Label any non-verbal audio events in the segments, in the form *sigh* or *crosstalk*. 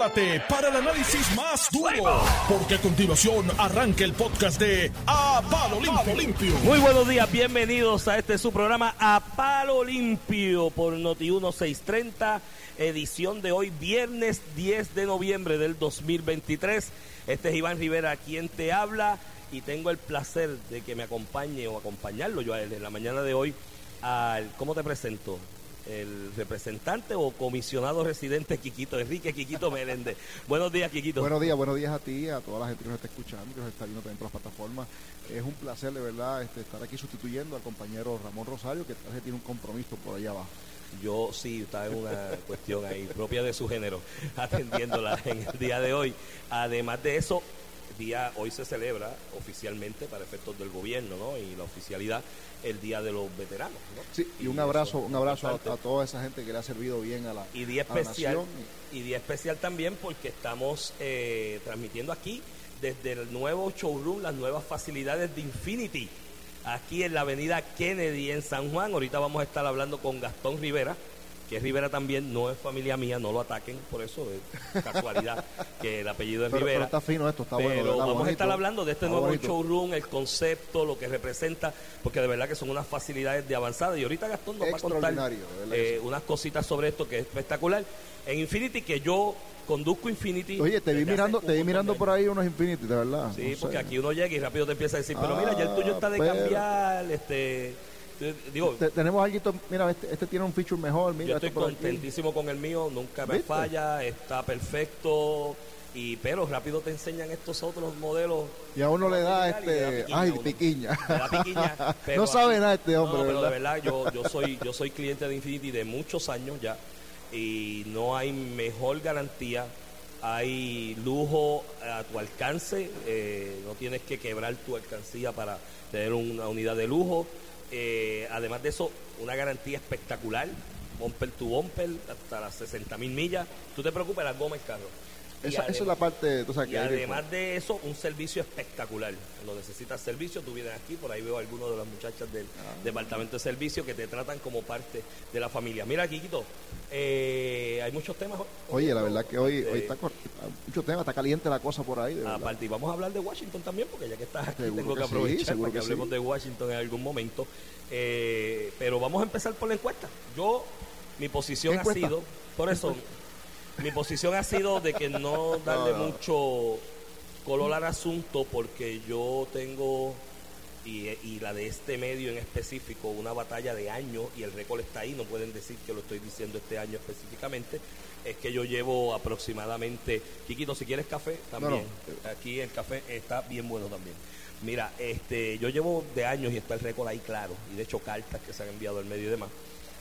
Para el análisis más duro, porque a continuación arranca el podcast de A Palo Limpio. Muy buenos días, bienvenidos a este su programa A Palo Limpio por Noti 1630, edición de hoy, viernes 10 de noviembre del 2023. Este es Iván Rivera quien te habla y tengo el placer de que me acompañe o acompañarlo yo en la mañana de hoy ¿cómo te presento? El representante o comisionado residente Quiquito, Enrique Quiquito Meléndez. *laughs* buenos días, Quiquito. Buenos días, buenos días a ti, a toda la gente que nos está escuchando, que nos está viendo también por las plataformas. Es un placer, de verdad, este, estar aquí sustituyendo al compañero Ramón Rosario, que tiene un compromiso por allá abajo. Yo sí, estaba en una *laughs* cuestión ahí propia de su género, *laughs* atendiéndola en el día de hoy. Además de eso, día hoy se celebra oficialmente para efectos del gobierno ¿no? y la oficialidad el día de los veteranos ¿no? sí y, un abrazo un abrazo a, toda esa gente que le ha servido bien a la y día especial y día especial también porque estamos eh, transmitiendo aquí desde el nuevo showroom las nuevas facilidades de Infinity aquí en la avenida Kennedy en San Juan ahorita vamos a estar hablando con Gastón Rivera que Rivera también no es familia mía, no lo ataquen, por eso es casualidad que el apellido es Rivera. Pero está fino esto, está bueno. Pero vamos a estar hablando de este nuevo showroom, el concepto, lo que representa, porque de verdad que son unas facilidades de avanzada. Y ahorita Gastón nos va a contar eh, unas cositas sobre esto que es espectacular. En Infinity, que yo conduzco Infinity. Oye, te vi mirando, te vi mirando por ahí unos Infinity, de verdad. Sí, porque aquí uno llega y rápido te empieza a decir, pero mira, ya el tuyo está de ah, cambiar, este Digo, tenemos algo, mira, este, este, tiene un feature mejor. Mira, yo estoy contentísimo con el mío, nunca me falla, está perfecto. Y pero rápido te enseñan estos otros modelos. Y a uno le da este, ay, piquiña. *laughs* no sabe nada este hombre. No, pero de verdad yo, yo *laughs* soy yo soy cliente de Infinity de muchos años ya y no hay mejor garantía hay lujo a tu alcance, eh, no tienes que quebrar tu alcancía para tener una unidad de lujo. Eh, además de eso, una garantía espectacular, bumper to bumper, hasta las 60 mil millas. Tú te preocupes, las gomas carro. Esa, es la parte. y además de eso, un servicio espectacular. Cuando necesitas servicio, tú vienes aquí. Por ahí veo a algunos de las muchachas del ah. departamento de servicio que te tratan como parte de la familia. Mira, Kikito, eh, hay muchos temas. Oye, la verdad que hoy, hoy está muchos temas, está caliente la cosa por ahí. Aparte, y vamos a hablar de Washington también, porque ya que estás aquí, tengo que, aprovechar para que, hablemos de Washington en algún momento. Eh, pero vamos a empezar por la encuesta. Yo, mi posición ha sido, por eso mi posición ha sido de que no darle mucho color al asunto porque yo tengo y, la de este medio en específico una batalla de años y el récord está ahí, no pueden decir que lo estoy diciendo este año específicamente, es que yo llevo aproximadamente, Quiquito, si quieres café, también, aquí el café está bien bueno también. Mira, este, yo llevo de años y está el récord ahí claro, y de hecho cartas que se han enviado al medio y demás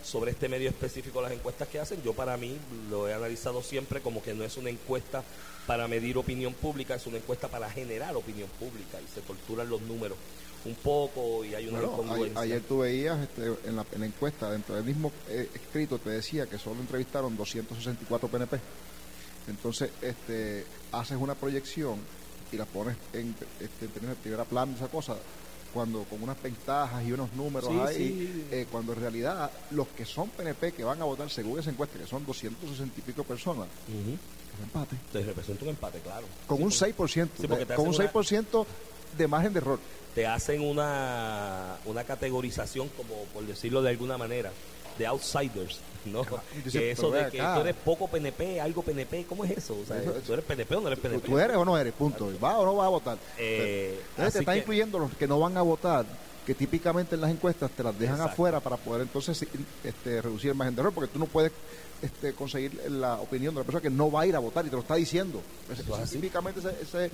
sobre este medio específico las encuestas que hacen. Yo para mí lo he analizado siempre como que no es una encuesta para medir opinión pública, es una encuesta para generar opinión pública y se torturan los números un poco y hay una Ayer tú veías este, en, la, encuesta, dentro del mismo eh, escrito, te decía que solo entrevistaron 264 PNP. Entonces, este, haces una proyección y la pones en, este, en primera plana, esa cosa, cuando con unas ventajas y unos números ahí, eh, cuando en realidad los que son PNP que van a votar según esa encuesta, que son 260 y pico personas, un empate. Te representa un empate, claro. Con un 6%, de, con un 6% de margen de error. Te hacen una, una categorización, como por decirlo de alguna manera, de outsiders, ¿no? que eso de que tú eres poco PNP, algo PNP, ¿cómo es eso? O sea, ¿Tú eres PNP o no eres PNP? ¿Tú eres o no eres? Punto. ¿Va o no va a votar? Eh, entonces te están incluyendo los que no van a votar que típicamente en las encuestas te las dejan afuera para poder entonces este, reducir el margen de error, porque tú no puedes este, conseguir la opinión de la persona que no va a ir a votar y te lo está diciendo. típicamente ese,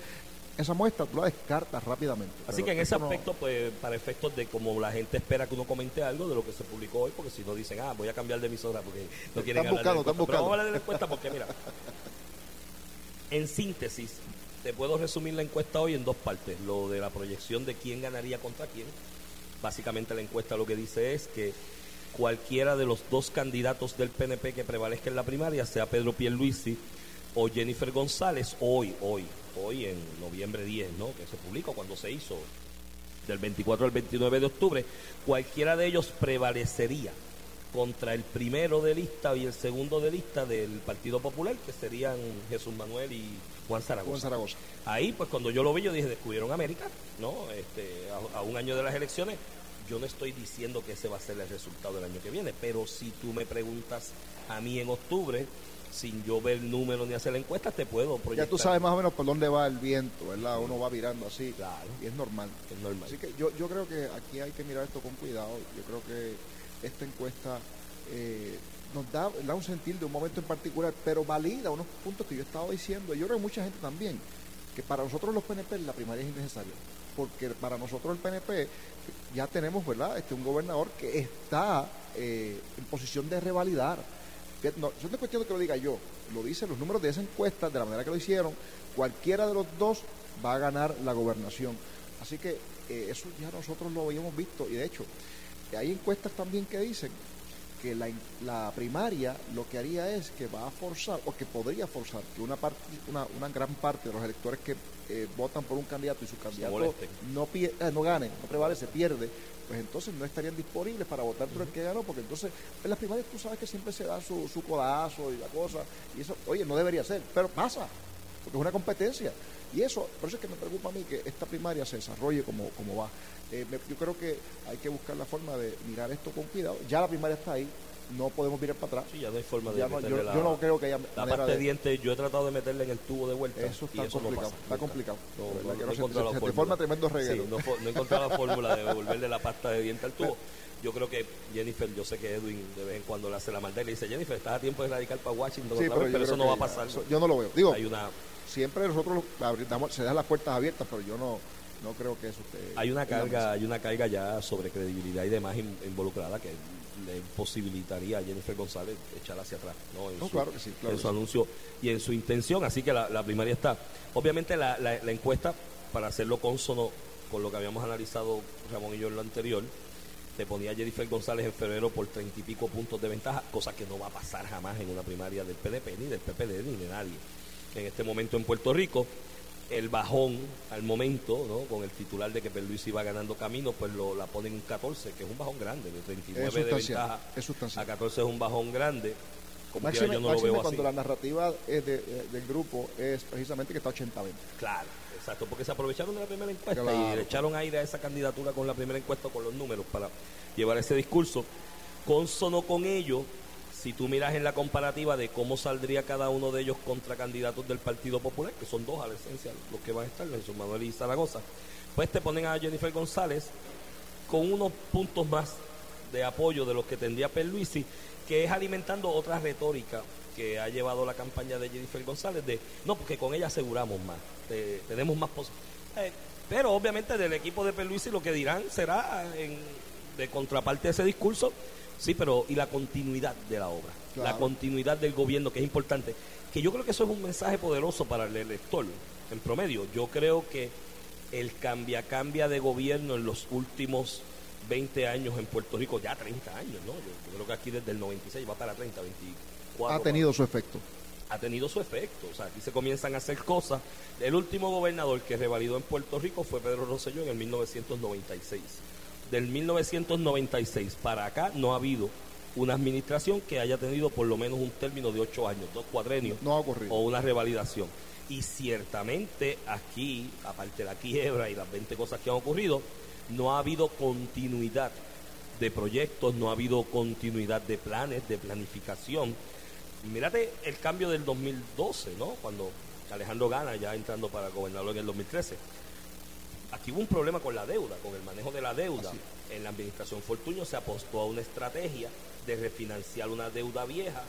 esa muestra tú la descartas rápidamente. Así que en ese aspecto, pues para efectos de como la gente espera que uno comente algo de lo que se publicó hoy, porque si no dicen, ah, voy a cambiar de emisora porque no quieren hablar de Pero vamos a hablar de la encuesta porque, mira, *laughs* en síntesis, te puedo resumir la encuesta hoy en dos partes. Lo de la proyección de quién ganaría contra quién. Básicamente la encuesta lo que dice es que cualquiera de los dos candidatos del PNP que prevalezca en la primaria, sea Pedro Pierluisi o Jennifer González, hoy, hoy, hoy en noviembre 10, ¿no? que se publicó cuando se hizo, del 24 al 29 de octubre, cualquiera de ellos prevalecería contra el primero de lista y el segundo de lista del Partido Popular, que serían Jesús Manuel y Juan Zaragoza. Zaragoza. Ahí, pues cuando yo lo vi, yo dije, descubrieron América, ¿no? Este, a, un año de las elecciones. Yo no estoy diciendo que ese va a ser el resultado del año que viene, pero si tú me preguntas a mí en octubre, sin yo ver números ni hacer la encuesta, te puedo proyectar. Ya tú sabes más o menos por dónde va el viento, ¿verdad? Uno va virando así. Claro. Y es normal. Es normal. Así que yo, yo creo que aquí hay que mirar esto con cuidado. Yo creo que esta encuesta eh, nos da, da, un sentir de un momento en particular, pero valida unos puntos que yo estaba diciendo, y yo creo que mucha gente también, que para nosotros los PNP la primaria es innecesaria, porque para nosotros el PNP ya tenemos, ¿verdad?, este, un gobernador que está eh, en posición de revalidar. No, yo no es cuestión de que lo diga yo, lo dicen los números de esa encuesta, de la manera que lo hicieron, cualquiera de los dos va a ganar la gobernación. Así que eh, eso ya nosotros lo habíamos visto, y de hecho, hay encuestas también que dicen que la, la, primaria lo que haría es que va a forzar, o que podría forzar, que una, parte, una, una gran parte de los electores que eh, votan por un candidato y su candidato no, eh, no gane, no prevalece, pierde, pues entonces no estarían disponibles para votar por el que ganó, porque entonces en las primarias tú sabes que siempre se da su, su codazo y la cosa, y eso, oye, no debería ser, pero pasa, porque es una competencia. Y eso, por eso es que me preocupa a mí que esta primaria se desarrolle como, como va. Eh, yo creo que hay que buscar la forma de mirar esto con cuidado. Ya la primaria está ahí, no podemos mirar para atrás. Sí, ya no hay forma de no, yo, no creo que haya la parte de dientes, yo he tratado de meterle en el tubo de vuelta. Eso está complicado, está complicado. No, se, forma tremendo reguero. Sí, no, he encontrado la *laughs* fórmula de devolverle la pasta de dientes al tubo. Yo creo que Jennifer, yo sé que Edwin de vez en cuando le hace la maldad y le dice, Jennifer, estás a tiempo de radical para Washington, sí, pero, eso no va a pasar. yo no lo veo. Digo, hay una siempre nosotros se dan las puertas abiertas, pero yo no no creo que eso esté hay una carga hay una carga ya sobre credibilidad y demás involucrada que le posibilitaría a Jennifer González echar hacia atrás ¿no? En, su, claro que sí, en su anuncio y en su intención así que la, primaria está obviamente la, la, encuesta para hacerlo consono con lo que habíamos analizado Ramón y yo en lo anterior te ponía a Jennifer González en febrero por treinta y pico puntos de ventaja cosa que no va a pasar jamás en una primaria del PDP ni del PPD ni de nadie en este momento en Puerto Rico. El bajón al momento, ¿no? con el titular de que Luis iba ganando camino, pues lo, la ponen en 14, que es un bajón grande, de 39 de ventaja a 14 es un bajón grande. Como máxime, yo no lo veo cuando la narrativa es del grupo es precisamente que está 80-20. Claro, exacto, porque se aprovecharon de la primera encuesta y le echaron aire a esa candidatura con la primera encuesta, con los números, para llevar ese discurso. Consono con ello, si tú miras en la comparativa de cómo saldría cada uno de ellos contra candidatos del Partido Popular, que son dos a la esencia los que van a estar, Manuel y Zaragoza, pues te ponen a Jennifer González con unos puntos más de apoyo de los que tendría Perluisi, que es alimentando otra retórica que ha llevado la campaña de Jennifer González de, no, porque con ella aseguramos más, tenemos más. Eh, pero obviamente del equipo de Perluisi lo que dirán será de contraparte a ese discurso Sí, pero y la continuidad de la obra, la continuidad del gobierno, que es importante. Que yo creo que eso es un mensaje poderoso para el elector, en promedio. Yo creo que el cambia-cambia de gobierno en los últimos 20 años en Puerto Rico, ya 30 años, ¿no? Yo, creo que aquí desde el 96 va para 30, 24. Ha tenido su efecto. Ha tenido su efecto. O sea, aquí se comienzan a hacer cosas. El último gobernador que revalidó en Puerto Rico fue Pedro Rosselló en el 1996 del 1996 para acá no ha habido una administración que haya tenido por lo menos un término de ocho años, dos cuadrenios no ha ocurrido. o una revalidación. Y ciertamente aquí, aparte de la quiebra y las 20 cosas que han ocurrido, no ha habido continuidad de proyectos, no ha habido continuidad de planes, de planificación. Mírate el cambio del 2012, ¿no? Cuando Alejandro Gana ya entrando para gobernador en el 2013 aquí hubo un problema con la deuda, con el manejo de la deuda. En la administración Fortuño se apostó a una estrategia de refinanciar una deuda vieja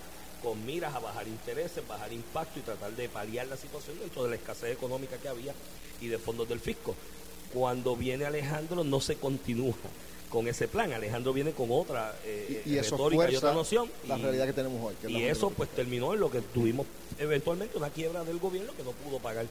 con miras a bajar intereses, bajar impacto y tratar de paliar la situación dentro de la escasez económica que había y de fondos del fisco. Cuando viene Alejandro no se continúa con ese plan. Alejandro viene con otra eh, y, retórica y otra noción. La realidad que tenemos hoy. y eso pues terminó en lo que tuvimos eventualmente una quiebra del gobierno que no pudo pagar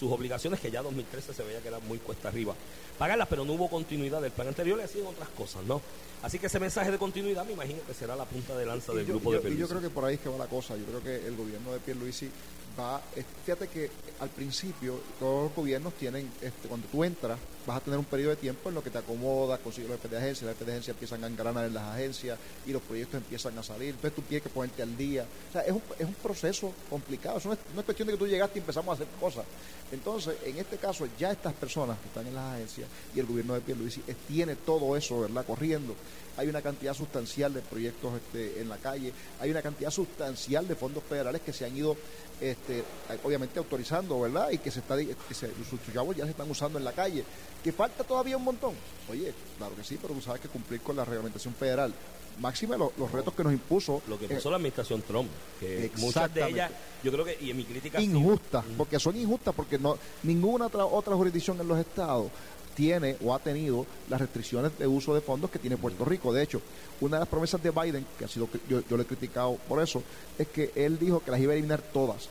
sus obligaciones, que ya 2013 se veía que era muy cuesta arriba pagarlas, pero no hubo continuidad del plan anterior y hacían otras cosas, ¿no? Así que ese mensaje de continuidad me imagino que será la punta de lanza del grupo de Pierluisi. Y yo creo que por ahí es que va la cosa. Yo creo que el gobierno de Pierluisi va... Fíjate que al principio todos los gobiernos tienen, este, cuando tú entras, vas a tener un periodo de tiempo en lo que te acomodas, consigues los PDG agencias, las agencias empiezan a engranar en las agencias y los proyectos empiezan a salir, entonces tú tienes que ponerte al día. O sea, es un, es un proceso complicado, no, es, no es cuestión de que tú llegaste y empezamos a hacer cosas. Entonces, en este caso, ya estas personas que están en las agencias y el gobierno de Pierluisi tiene todo eso, ¿verdad?, corriendo hay una cantidad sustancial de proyectos este, en la calle, hay una cantidad sustancial de fondos federales que se han ido, este, obviamente, autorizando, ¿verdad? Y que se está, que se, sus ya se están usando en la calle. ¿Que falta todavía un montón? Oye, claro que sí, pero tú sabes que cumplir con la reglamentación federal máxima los, retos que nos impuso. Lo que puso la administración Trump, que muchas de ellas, yo creo que, y en mi crítica. Injustas, porque son injustas, porque no ninguna otra, otra jurisdicción en los estados tiene o ha tenido las restricciones de uso de fondos que tiene Puerto Rico. De hecho, una de las promesas de Biden, que ha sido yo, yo le he criticado por eso, es que él dijo que las iba a eliminar todas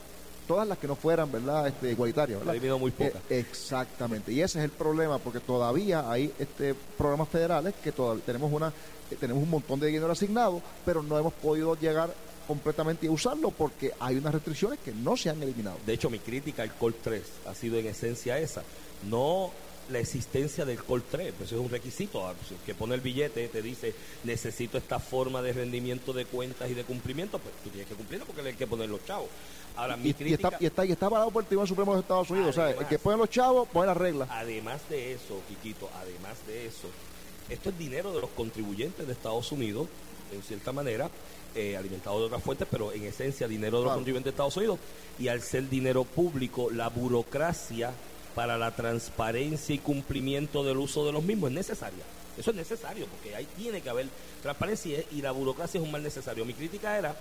todas las que no fueran, ¿verdad?, este, igualitarias. ¿verdad? Ha muy pocas. Eh, exactamente. Y ese es el problema, porque todavía hay este programas federales que todavía tenemos una eh, tenemos un montón de dinero asignado, pero no hemos podido llegar completamente a usarlo porque hay unas restricciones que no se han eliminado. De hecho, mi crítica al COL 3 ha sido en esencia esa. No la existencia del Col 3, pues es un requisito, ah, pues, que pone el billete, te dice, necesito esta forma de rendimiento de cuentas y de cumplimiento, pues tú tienes que cumplirlo porque hay que poner los chavos. Ahora, mi y, crítica, y, está, y, está, parado por el Tribunal Supremo de Estados Unidos, o sea, el que pone los chavos pone las reglas. Además de eso, Quiquito, además de eso, esto es dinero de los contribuyentes de Estados Unidos, en cierta manera, eh, alimentado de otras fuentes, pero en esencia dinero de los contribuyentes de Estados Unidos, y al ser dinero público, la burocracia para la transparencia y cumplimiento del uso de los mismos es necesaria. Eso es necesario, porque ahí tiene que haber transparencia y la burocracia es un mal necesario. Mi crítica era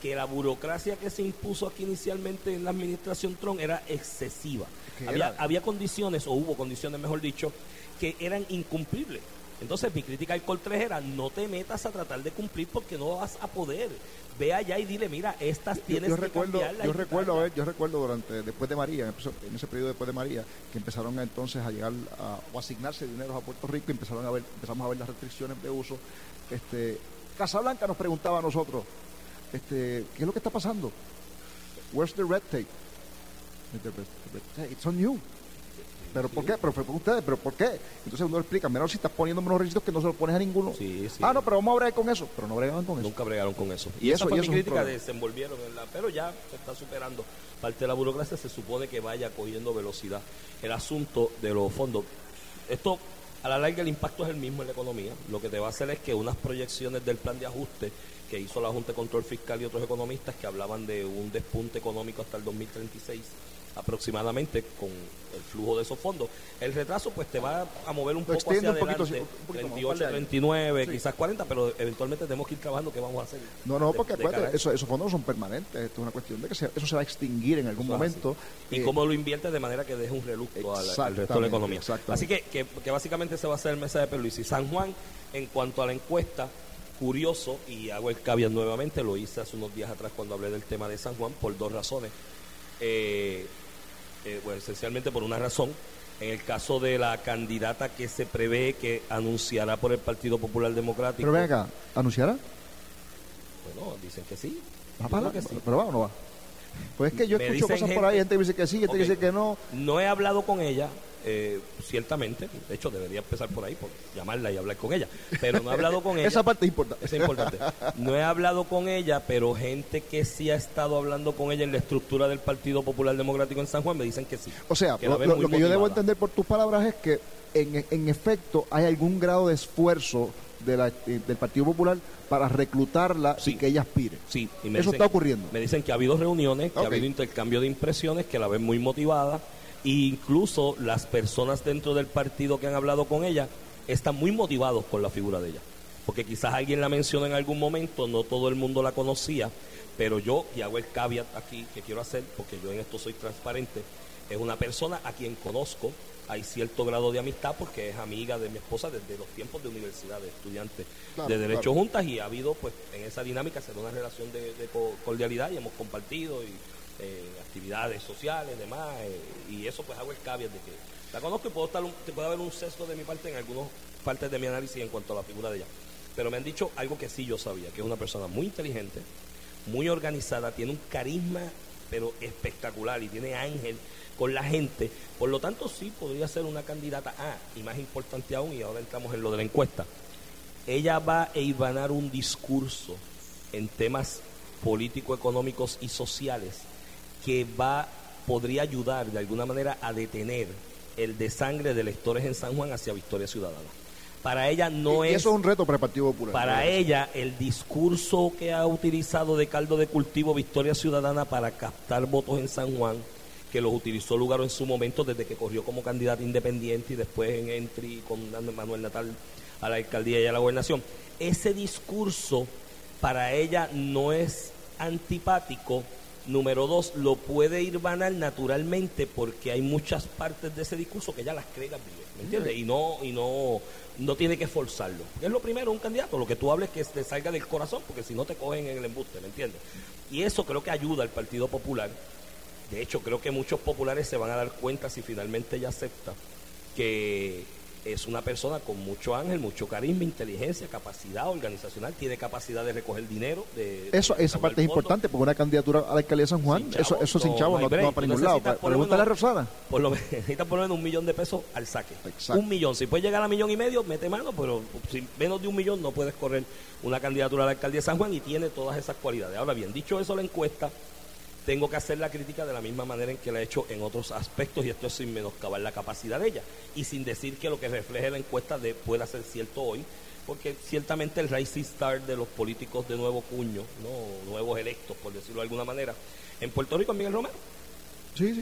que la burocracia que se impuso aquí inicialmente en la administración Trump era excesiva. Había, había condiciones, o hubo condiciones, mejor dicho, que eran incumplibles. Entonces mi crítica al 3 era no te metas a tratar de cumplir porque no vas a poder ve allá y dile, mira, estas tienes yo, recuerdo, Yo recuerdo, yo recuerdo durante, después de María, en ese periodo después de María, que empezaron entonces a llegar a, o asignarse dinero a Puerto Rico y empezaron a ver, empezamos a ver las restricciones de uso. Este, Casablanca nos preguntaba a nosotros, este, ¿qué es lo que está pasando? Where's the red tape? It's on you. ¿Pero por qué? ¿Pero por ustedes? ¿Pero por qué? Entonces uno explica, mira, si estás poniendo unos requisitos que no se los pones a ninguno. Sí, sí. Ah, no, pero vamos a bregar con eso. Pero no bregaban con eso. Nunca bregaron con eso. Y, eso, fue y mi crítica, desenvolvieron, pero ya se está superando. Parte de la burocracia se supone que vaya cogiendo velocidad. El asunto de los fondos. Esto, a la larga, el impacto es el mismo en la economía. Lo que te va a hacer es que unas proyecciones del plan de ajuste que hizo la Junta de Control Fiscal y otros economistas que hablaban de un despunte económico hasta el 2036 aproximadamente con el flujo de esos fondos. El retraso pues te va a mover un poco hacia adelante, 28, 39, quizás 40, pero eventualmente tenemos que ir trabajando qué vamos a hacer. No, no, porque esos fondos no son permanentes, esto es una cuestión de que eso se va a extinguir en algún momento. Y cómo lo invierte de manera que deje un relucto al, resto de la economía. Así que, que, básicamente se va a hacer el mesa de y San Juan, en cuanto a la encuesta, curioso, y hago el caveat nuevamente, lo hice hace unos días atrás cuando hablé del tema de San Juan, por dos razones. Eh, eh, bueno, esencialmente por una razón. En el caso de la candidata que se prevé que anunciará por el Partido Popular Democrático. Pero venga, ¿anunciará? Bueno, dicen que sí. ¿Va que sí. Pero va o no va. Pues es que yo escucho cosas por ahí, gente dice que sí, gente dice que no. No he hablado con ella, eh, ciertamente, de hecho debería empezar por ahí, por llamarla y hablar con ella, pero no he hablado con *laughs* ella. Esa parte es importante. es importante. No he hablado con ella, pero gente que sí ha estado hablando con ella en la estructura del Partido Popular Democrático en San Juan me dicen que sí. O sea, lo, que yo debo entender por tus palabras es que en, en efecto hay algún grado de esfuerzo de la, eh, del Partido Popular para reclutarla y que ella aspire. Sí, eso está ocurriendo. Me dicen que ha habido reuniones, que ha habido intercambio de impresiones, que la ven muy motivada incluso las personas dentro del partido que han hablado con ella están muy motivados con la figura de ella. Porque quizás alguien la mencionó en algún momento, no todo el mundo la conocía, pero yo, y hago el caveat aquí que quiero hacer, porque yo en esto soy transparente, es una persona a quien conozco, hay cierto grado de amistad porque es amiga de mi esposa desde los tiempos de universidad, de estudiantes de Derecho Juntas y ha habido pues en esa dinámica se una relación de, de cordialidad y hemos compartido y eh, actividades sociales, demás, eh, y eso pues hago el caveat de que la conozco y puedo estar puede haber un sesgo de mi parte en algunas partes de mi análisis en cuanto a la figura de ella. Pero me han dicho algo que sí yo sabía, que es una persona muy inteligente, muy organizada, tiene un carisma pero espectacular y tiene ángel con la gente. Por lo tanto, sí podría ser una candidata. Ah, y más importante aún, y ahora entramos en lo de la encuesta. ella va a irvanar un discurso en temas político-económicos y sociales que va podría ayudar de alguna manera a detener el desangre de electores en San Juan hacia Victoria Ciudadana. Para ella no es. Eso es un reto para el Partido Popular. Para ella, el discurso que ha utilizado de caldo de cultivo Victoria Ciudadana para captar votos en San Juan, que los utilizó lugar en su momento desde que corrió como candidato independiente y después en entry con Manuel Natal a la alcaldía y a la gobernación. Ese discurso para ella no es antipático, Número dos, lo puede ir banal naturalmente porque hay muchas partes de ese discurso que ya las cree ¿me entiendes? Y no, y no, no tiene que forzarlo. Es lo primero, un candidato, lo que tú hables que te salga del corazón, porque si no te cogen en el embuste, ¿me entiendes? Y eso creo que ayuda al Partido Popular. De hecho, creo que muchos populares se van a dar cuenta si finalmente ella acepta que es una persona con mucho ángel, mucho carisma, inteligencia, capacidad organizacional, tiene capacidad de recoger dinero. De, eso, esa parte es importante, porque una candidatura a la alcaldía de San Juan, eso, eso sin chavo no, va para ningún lado. Pregúntale a Rosana. Por lo necesitas por lo menos un millón de pesos al saque. Un millón. Si puedes llegar a millón y medio, mete mano, pero si menos de un millón no puedes correr una candidatura a la alcaldía de San Juan y tiene todas esas cualidades. Ahora bien, dicho eso, la encuesta tengo que hacer la crítica de la misma manera en que la he hecho en otros aspectos y esto es sin menoscabar la capacidad de ella y sin decir que lo que refleje la encuesta de, pueda ser cierto hoy, porque ciertamente el rising star de los políticos de nuevo cuño, no nuevos electos, por decirlo de alguna manera, en Puerto Rico es Miguel Romero.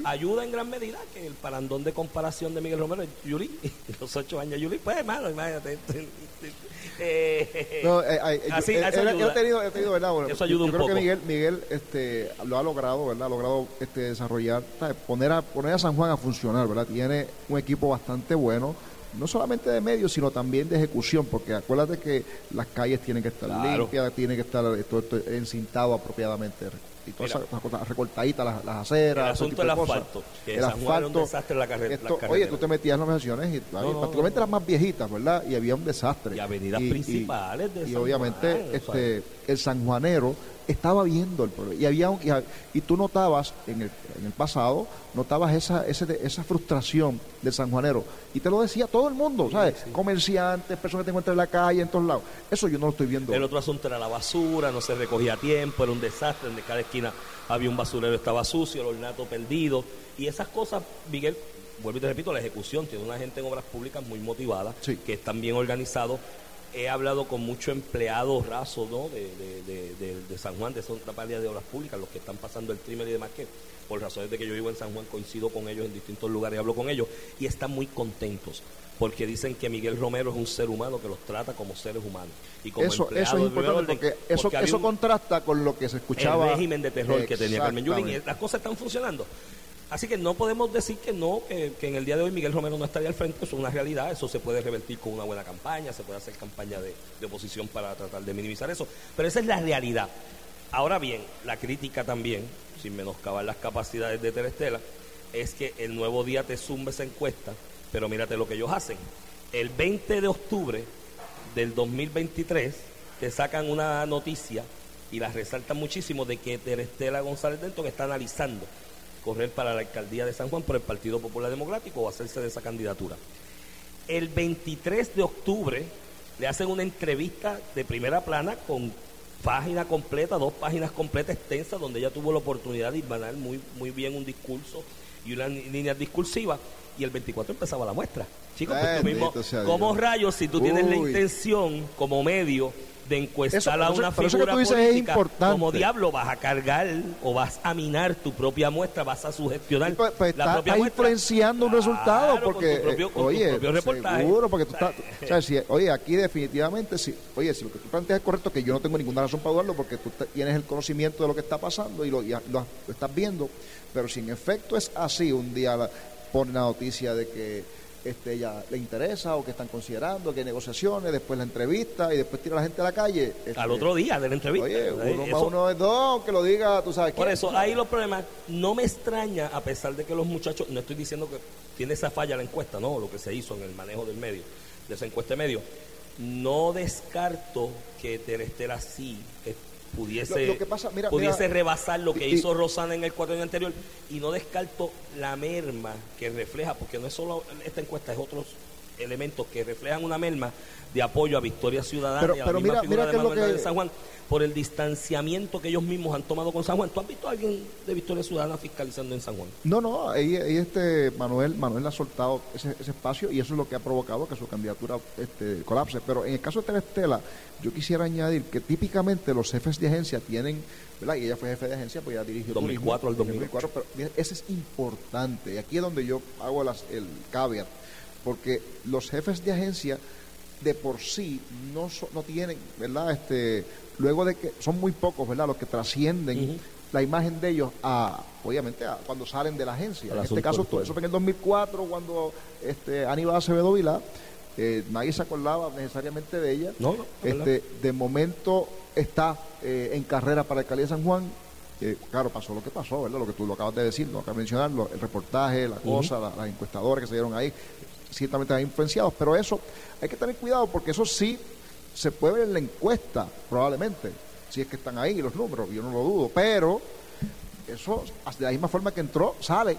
Ayuda en gran medida que el parandón de comparación de Miguel Romero, Yuri, *laughs* los ocho años de Yuri, pues hermano, imagínate. *laughs* Eh, no, eh, eh, así, yo, he tenido, he tenido ¿verdad? eso ayuda yo creo que Miguel, Miguel este, lo ha logrado, ¿verdad? Ha logrado este, desarrollar, poner a, poner a San Juan a funcionar, ¿verdad? Tiene un equipo bastante bueno no solamente de medios, sino también de ejecución, porque acuérdate que las calles tienen que estar limpias, tiene que estar todo esto encintado apropiadamente y todas esas cosas recortaditas, las, las aceras. El asunto del asfalto, que el asfalto, un desastre en la, carretera. Oye, tú te metías en las menciones, y, particularmente las más viejitas, ¿verdad? Y había un desastre. Y avenidas principales de Y, obviamente este, el sanjuanero estaba viendo el problema. Y, había y, tú notabas en el, en el pasado, notabas esa, esa frustración del sanjuanero. Y te lo decía todo el mundo, ¿sabes? Comerciantes, personas que te encuentran en la calle, en todos lados. Eso yo no lo estoy viendo. El otro asunto era la basura, no se recogía a tiempo, era un desastre, en cada esquina había un basurero, estaba sucio, el ornato perdido. Y esas cosas, Miguel, vuelvo y te repito, la ejecución tiene una gente en obras públicas muy motivada, que están bien organizados he hablado con muchos empleados rasos ¿no? de, de, San Juan, de esa área de obras públicas, los que están pasando el trimmer y demás, que por razones de que yo vivo en San Juan coincido con ellos en distintos lugares y hablo con ellos, y están muy contentos porque dicen que Miguel Romero es un ser humano que los trata como seres humanos. Y como eso, eso es importante porque eso, eso contrasta con lo que se escuchaba. El régimen de terror que tenía Carmen Yulín. Y las cosas están funcionando. Así que no podemos decir que no, que, en el día de hoy Miguel Romero no estaría al frente, eso es una realidad, eso se puede revertir con una buena campaña, se puede hacer campaña de, oposición para tratar de minimizar eso, pero esa es la realidad. Ahora bien, la crítica también, sin menoscabar las capacidades de Terestela, es que el nuevo día te zumba esa encuesta, pero mírate lo que ellos hacen. El 20 de octubre del 2023 te sacan una noticia y la resaltan muchísimo de que Terestela González Denton está analizando correr para la alcaldía de San Juan por el Partido Popular Democrático o hacerse de esa candidatura. El 23 de octubre le hacen una entrevista de primera plana con página completa, dos páginas completas extensas, donde ella tuvo la oportunidad de ir irmanar muy, muy bien un discurso y una línea discursiva. Y el 24 empezaba la muestra. Chicos, pues tú mismo, como rayos, si tú tienes la intención como medio de encuestar a una figura política, como diablo vas a cargar o vas a minar tu propia muestra, vas a sugestionar pues, pues la propia influenciando un resultado porque propio, oye, seguro porque tú estás, *laughs* oye, aquí definitivamente si, oye, si lo que tú planteas es correcto que yo no tengo ninguna razón para dudarlo porque tú tienes el conocimiento de lo que está pasando y lo, lo, estás viendo, pero si en efecto es así, un día la, pone la noticia de que este, ella le interesa o que están considerando, que hay negociaciones, después la entrevista y después tira a la gente a la calle. Al este, otro día de la entrevista. Oye, uno más uno es dos, que lo diga, tú sabes. Por eso, ahí los problemas. No me extraña, a pesar de que los muchachos, no estoy diciendo que tiene esa falla la encuesta, no, lo que se hizo en el manejo del medio, de esa encuesta de medio. No descarto que Terester así, pudiese, pudiese rebasar lo que hizo Rosana en el cuatro año anterior y no descarto la merma que refleja, porque no es solo esta encuesta, es otros elementos que reflejan una merma de apoyo a Victoria Ciudadana y a la misma figura de Manuel de San Juan por el distanciamiento que ellos mismos han tomado con San Juan. ¿Tú has visto a alguien de Victoria Ciudadana fiscalizando en San Juan? No, no, ahí, este Manuel, Manuel ha soltado ese, espacio y eso es lo que ha provocado que su candidatura este, colapse. Pero en el caso de Telestela, yo quisiera añadir que típicamente los jefes de agencia tienen, ¿verdad? Y ella fue jefe de agencia, pues ya dirigió 2004 al 2004. pero eso es importante. Y aquí es donde yo hago las, el caveat, porque los jefes de agencia de por sí no, no tienen, ¿verdad? Este, luego de que son muy pocos, ¿verdad? Los que trascienden la imagen de ellos a, obviamente, a cuando salen de la agencia. en este caso, eso fue en el 2004 cuando este, Aníbal Acevedo Vila, eh, nadie se acordaba necesariamente de ella. No, este, de momento está eh, en carrera para el alcaldía de San Juan. claro, pasó lo que pasó, ¿verdad? Lo que tú lo acabas de decir, no acabas de mencionarlo, el reportaje, la cosa, las encuestadoras que se dieron ahí, ciertamente han influenciado, pero eso hay que tener cuidado porque eso sí se puede ver en la encuesta, probablemente, si es que están ahí los números, yo no lo dudo, pero eso de la misma forma que entró, sale,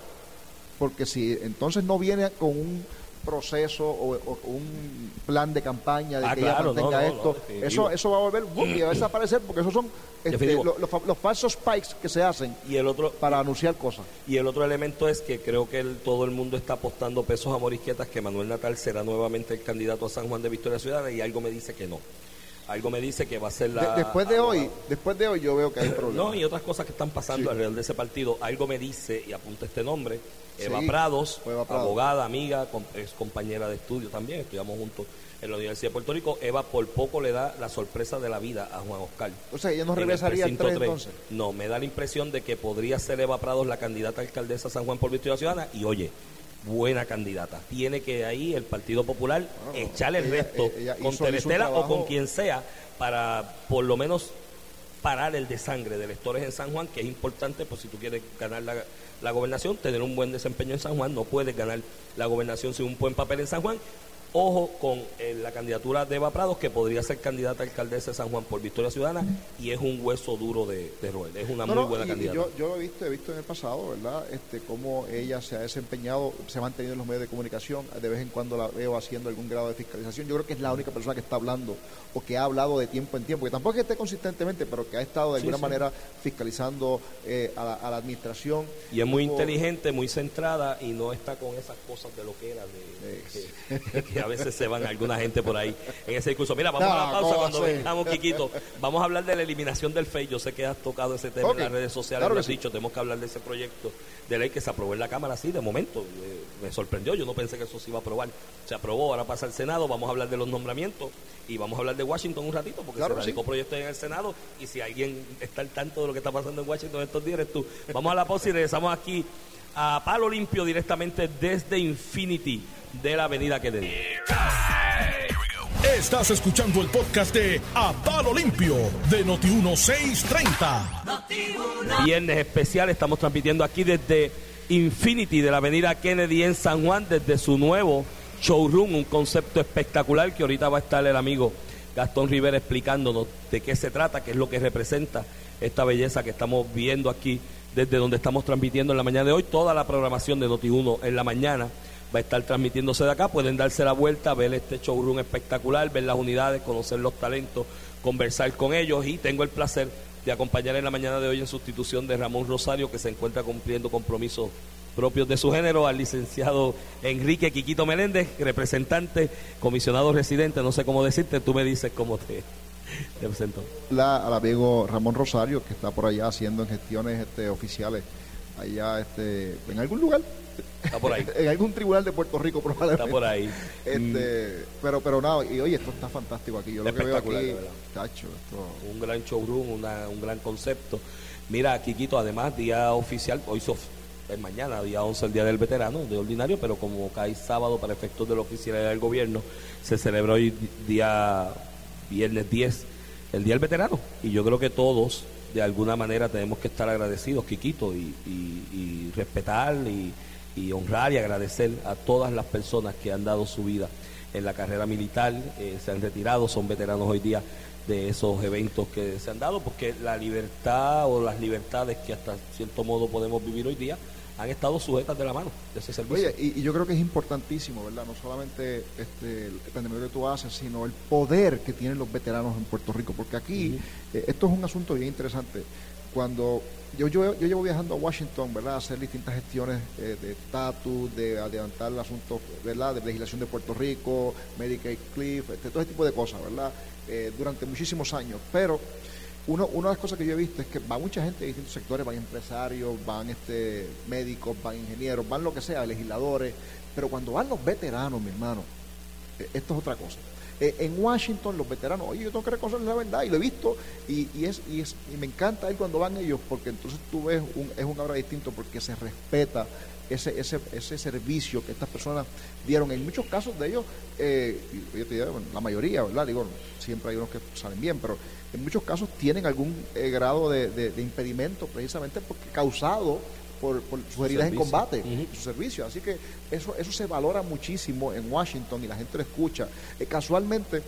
porque si entonces no viene con un proceso o, un plan de campaña de ah, que ella mantenga esto, eso, eso va a volver y va a desaparecer porque esos son este, los, falsos spikes que se hacen y el otro, para anunciar cosas. Y el otro elemento es que creo que todo el mundo está apostando pesos a Morisquetas que Manuel Natal será nuevamente el candidato a San Juan de Victoria Ciudadana y algo me dice que no. Algo me dice que va a ser la después de hoy después de hoy yo veo que hay problemas. no y otras cosas que están pasando alrededor de ese partido. Algo me dice y apunta este nombre Eva, Prados, abogada amiga es compañera de estudio también. Estudiamos juntos en la Universidad de Puerto Rico. Eva por poco le da la sorpresa de la vida a Juan Oscar. O sea ella no regresaría al 3, entonces. No me da la impresión de que podría ser Eva Prados la candidata a alcaldesa San Juan por Victoria Ciudadana. Y oye buena candidata. Tiene que ahí el Partido Popular echarle el resto con Telestela o con quien sea para por lo menos parar el desangre de electores en San Juan, que es importante, pues si tú quieres ganar la, la gobernación, tener un buen desempeño en San Juan, no puedes ganar la gobernación sin un buen papel en San Juan, Ojo con eh, la candidatura de Eva Prados, que podría ser candidata a alcaldesa de San Juan por Victoria Ciudadana, y es un hueso duro de, de roer. Es una muy buena candidata. Yo, yo, lo he visto, he visto en el pasado, ¿verdad? Este, cómo ella se ha desempeñado, se ha mantenido en los medios de comunicación. De vez en cuando la veo haciendo algún grado de fiscalización. Yo creo que es la única persona que está hablando o que ha hablado de tiempo en tiempo, que tampoco es que esté consistentemente, pero que ha estado de alguna manera fiscalizando eh, a, la, administración. Y es muy inteligente, muy centrada y no está con esas cosas de lo que era, de, a veces se van alguna gente por ahí en ese discurso. Mira, vamos a la pausa cuando vengamos, Quiquito. Vamos a hablar de la eliminación del FEI. Yo sé que has tocado ese tema en las redes sociales, lo has dicho, tenemos que hablar de ese proyecto de ley que se aprobó en la Cámara, sí, de momento. Eh, me sorprendió, yo no pensé que eso se iba a aprobar. Se aprobó, ahora pasa al Senado, vamos a hablar de los nombramientos y vamos a hablar de Washington un ratito, porque se radicó proyecto en el Senado y si alguien está al tanto de lo que está pasando en Washington estos días eres tú. Vamos a la pausa y regresamos aquí a Palo Limpio directamente desde Infinity de la Avenida Kennedy. Estás escuchando el podcast de A Palo Limpio de Noti1630. Viernes especial, estamos transmitiendo aquí desde Infinity de la Avenida Kennedy en San Juan, desde su nuevo showroom, un concepto espectacular que ahorita va a estar el amigo Gastón Rivera explicándonos de qué se trata, qué es lo que representa esta belleza que estamos viendo aquí desde donde estamos transmitiendo en la mañana de hoy. Toda la programación de Noti1 en la mañana va a estar transmitiéndose de acá. Pueden darse la vuelta, ver este showroom espectacular, ver las unidades, conocer los talentos, conversar con ellos y tengo el placer de acompañar en la mañana de hoy en sustitución de Ramón Rosario, que se encuentra cumpliendo compromisos propios de su género, al licenciado Enrique Quiquito Meléndez, representante, comisionado residente, no sé cómo decirte, tú me dices cómo te, presento. La, al amigo Ramón Rosario, que está por allá haciendo gestiones este, oficiales allá este, en algún lugar. Está por ahí. *laughs* en algún tribunal de Puerto Rico probablemente. Está por ahí. Este, pero, pero nada, y oye, esto está fantástico aquí. Yo lo que veo aquí, tacho, un gran showroom, un gran concepto. Mira, Kikito, además, día oficial, hoy es mañana, día 11, el Día del Veterano, de ordinario, pero como cae sábado para efectos de la oficialidad del gobierno, se celebra hoy día viernes 10, el Día del Veterano. Y yo creo que todos, de alguna manera, tenemos que estar agradecidos, Kikito, y, y, respetar y, y, honrar y agradecer a todas las personas que han dado su vida en la carrera militar, eh, se han retirado, son veteranos hoy día de esos eventos que se han dado, porque la libertad o las libertades que hasta cierto modo podemos vivir hoy día han estado sujetas de la mano de ese servicio. Oye, y, yo creo que es importantísimo, ¿verdad? No solamente este, el emprendimiento que tú haces, sino el poder que tienen los veteranos en Puerto Rico, porque aquí eh, esto es un asunto bien interesante. Cuando yo, yo, yo, llevo viajando a Washington, ¿verdad? A hacer distintas gestiones eh, de estatus, de adelantar el asunto, ¿verdad? De legislación de Puerto Rico, Medicaid Cliff, este, todo ese tipo de cosas, ¿verdad? Eh, durante muchísimos años. Pero uno, una de las cosas que yo he visto es que va mucha gente de distintos sectores, van empresarios, van este, médicos, van ingenieros, van lo que sea, legisladores, pero cuando van los veteranos, mi hermano, eh, esto es otra cosa. Eh, en Washington los veteranos, oye, yo tengo que reconocer la verdad, y lo he visto, y, es, y, es, y me encanta ir cuando van ellos, porque entonces tú ves, un, es un obra distinto, porque se respeta ese, ese, ese servicio que estas personas dieron. En muchos casos de ellos, eh, la mayoría, ¿verdad? Digo, siempre hay unos que salen bien, pero en muchos casos tienen algún eh, grado de, impedimento precisamente porque causado por, sus heridas en combate, su servicio. Así que eso, eso se valora muchísimo en Washington y la gente lo escucha. Eh, casualmente,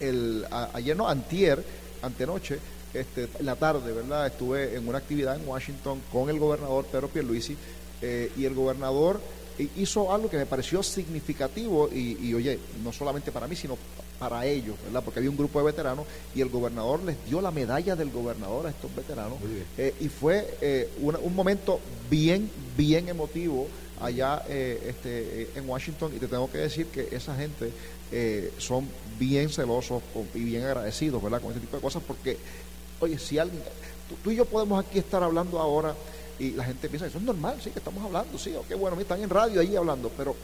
el, ayer no, antier, antenoche, este, la tarde, ¿verdad? Estuve en una actividad en Washington con el gobernador Pedro Pierluisi eh, y el gobernador hizo algo que me pareció significativo y, y, oye, no solamente para mí, sino para ellos, ¿verdad? Porque había un grupo de veteranos y el gobernador les dio la medalla del gobernador a estos veteranos. Eh, y fue eh, un momento bien, bien emotivo allá eh, este, en Washington y te tengo que decir que esa gente son bien celosos y bien agradecidos, ¿verdad? Con este tipo de cosas porque, oye, si alguien, tú, y yo podemos aquí estar hablando ahora y la gente piensa, eso es normal, sí, que estamos hablando, sí, ok, bueno, están en radio ahí hablando, pero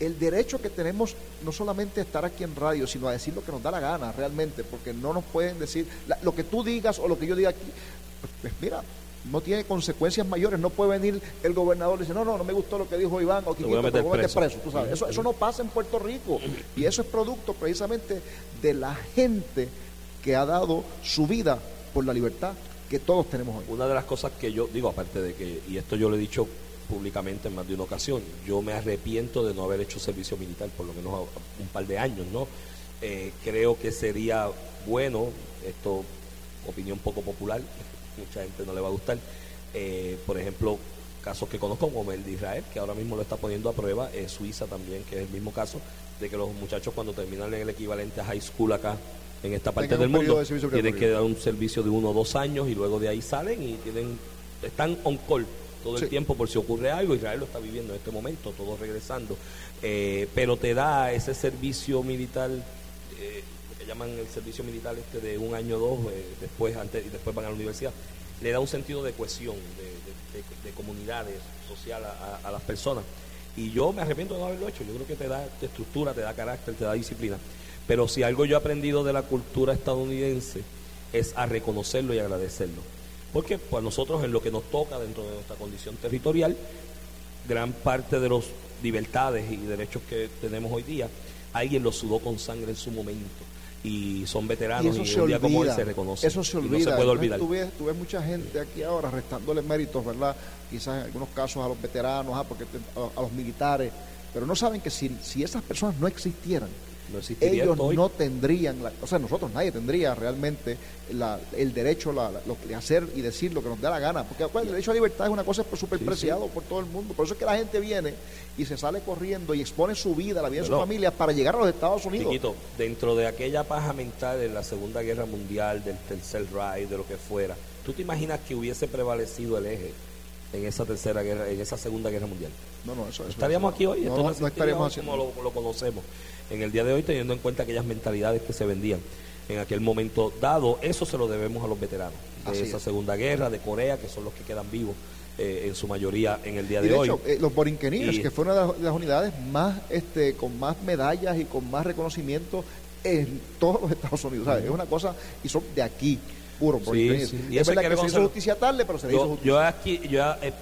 el derecho que tenemos no solamente a estar aquí en radio, sino a decir lo que nos da la gana realmente, porque no nos pueden decir lo que tú digas o lo que yo diga aquí, pues, pues, mira, no tiene consecuencias mayores, no puede venir el gobernador y decir, no, no, no me gustó lo que dijo Iván o que voy a meter preso. tú sabes. Eso, eso no pasa en Puerto Rico y eso es producto precisamente de la gente que ha dado su vida por la libertad todos tenemos. Una de las cosas que yo digo, aparte de que, y esto yo lo he dicho públicamente en más de una ocasión. Yo me arrepiento de no haber hecho servicio militar por lo menos un par de años, ¿no? Eh, creo que sería bueno, esto opinión poco popular, *laughs* mucha gente no le va a gustar, eh, por ejemplo, casos que conozco como el de Israel, que ahora mismo lo está poniendo a prueba, eh, Suiza también, que es el mismo caso, de que los muchachos cuando terminan el equivalente a high school acá, en esta parte del mundo, tienen que dar un servicio de uno o dos años y luego de ahí salen y tienen están on call todo el tiempo por si ocurre algo. Israel lo está viviendo en este momento, todo regresando. Eh, pero te da ese servicio militar, eh, lo que llaman el servicio militar este de un año o dos, eh, después, antes, y después van a la universidad, le da un sentido de cohesión, de, comunidades social a, las personas. Y yo me arrepiento de no haberlo hecho. Yo creo que te da estructura, te da carácter, te da disciplina. Pero si algo yo he aprendido de la cultura estadounidense es a reconocerlo y agradecerlo. Porque pues nosotros en lo que nos toca dentro de nuestra condición territorial, gran parte de las libertades y derechos que tenemos hoy día, alguien los sudó con sangre en su momento y son veteranos y, un día como hoy se reconoce. Eso se olvida. no se puede olvidar. Tú ves, tú ves, mucha gente aquí ahora restándole méritos, ¿verdad? Quizás en algunos casos a los veteranos, ah, porque a, los militares, pero no saben que si, si esas personas no existieran, ellos no tendrían, o sea, nosotros nadie tendría realmente el derecho de hacer y decir lo que nos dé la gana, porque el derecho a libertad es una cosa súper preciado por todo el mundo, por eso es que la gente viene y se sale corriendo y expone su vida, la vida de su familia para llegar a los Estados Unidos. Chiquito, dentro de aquella paja mental de la Segunda Guerra Mundial, del Tercer Reich, de lo que fuera, ¿tú te imaginas que hubiese prevalecido el eje? en esa tercera guerra, en esa segunda guerra mundial. No, no, eso, estaríamos aquí hoy, no, estaríamos como lo, conocemos en el día de hoy, teniendo en cuenta aquellas mentalidades que se vendían en aquel momento dado. Eso se lo debemos a los veteranos de esa Segunda Guerra, de Corea, que son los que quedan vivos eh, en su mayoría en el día de, hoy. Eh, los borinqueninos, que fueron una de las unidades más, este, con más medallas y con más reconocimiento en todos los Estados Unidos. Es una cosa, y son de aquí, puro. Sí, sí. Y es verdad que, se hizo justicia tarde, pero se yo, hizo justicia. Yo aquí, yo, eh,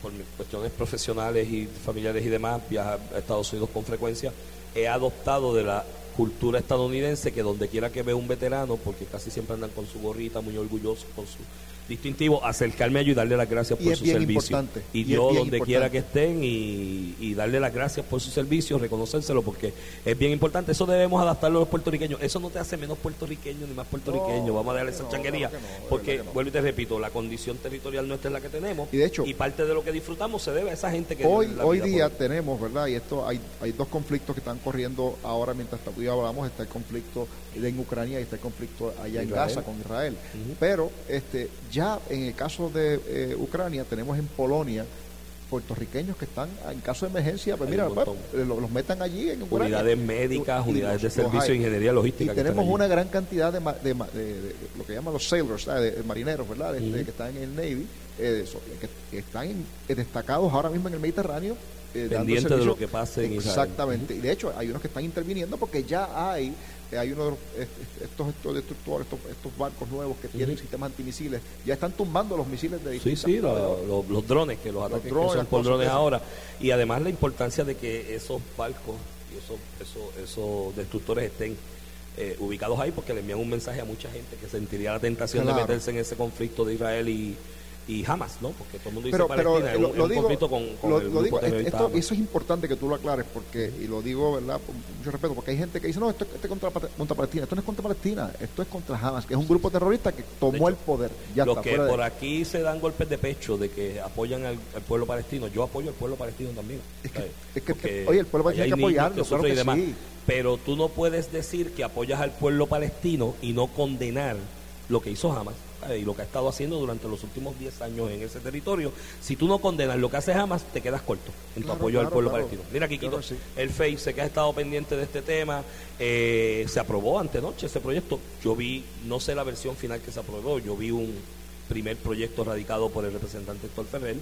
por mis cuestiones profesionales y familiares y demás, viajo a Estados Unidos con frecuencia he adoptado de la cultura estadounidense que donde quiera que vea un veterano, porque casi siempre andan con su gorrita, muy orgullosos con su distintivo acercarme a ayudarle las gracias por su servicio. Y, yo donde quiera que estén y, darle las gracias por su servicio, reconocérselo porque es bien importante. Eso debemos adaptarlo a los puertorriqueños. Eso no te hace menos puertorriqueño ni más puertorriqueño. Vamos a darle esa changuería. porque, vuelvo y te repito, la condición territorial nuestra es la que tenemos. Y de hecho, y parte de lo que disfrutamos se debe a esa gente que... Hoy, hoy día tenemos, ¿verdad? Y esto hay, hay dos conflictos que están corriendo ahora mientras hoy hablamos. Está el conflicto en Ucrania y está el conflicto allá en Gaza con Israel. Pero este ya en el caso de eh, Ucrania tenemos en Polonia puertorriqueños que están en caso de emergencia, pues mira, pues, los, metan allí en Unidades médicas, unidades de servicio de ingeniería logística. Y tenemos una gran cantidad de, lo que llaman los sailors, de, marineros, ¿verdad? Que están en el Navy, eh, que, están destacados ahora mismo en el Mediterráneo. Eh, Pendiente de lo que pase en Exactamente. Y de hecho, hay unos que están interviniendo porque ya hay hay uno de estos, estos destructores, estos, barcos nuevos que tienen sistemas antimisiles, ya están tumbando los misiles de Sí, sí, los, drones, que los ataques son por drones ahora. Y además la importancia de que esos barcos y esos, esos, esos destructores estén eh, ubicados ahí porque le envían un mensaje a mucha gente que sentiría la tentación de meterse en ese conflicto de Israel y, y jamás, ¿no? Porque todo el mundo dice pero, Palestina, pero, lo, digo, con, lo, digo, esto, Eso es importante que tú lo aclares, porque, y lo digo, ¿verdad? Con mucho respeto, porque hay gente que dice, no, esto, es contra, Palestina. Esto no es contra Palestina, esto es contra Hamas, que es un grupo terrorista que tomó el poder. Ya los que por aquí se dan golpes de pecho de que apoyan al, pueblo palestino, yo apoyo al pueblo palestino también. Es que, es que oye, el pueblo palestino hay que apoyarlo, claro que sí. Pero tú no puedes decir que apoyas al pueblo palestino y no condenar lo que hizo Hamas y lo que ha estado haciendo durante los últimos 10 años en ese territorio, si tú no condenas lo que hace Hamas, te quedas corto en tu apoyo al pueblo palestino. Mira, aquí el FEI sé que ha estado pendiente de este tema, eh, se aprobó antenoche ese proyecto. Yo vi, no sé la versión final que se aprobó, yo vi un primer proyecto radicado por el representante Héctor Ferrer.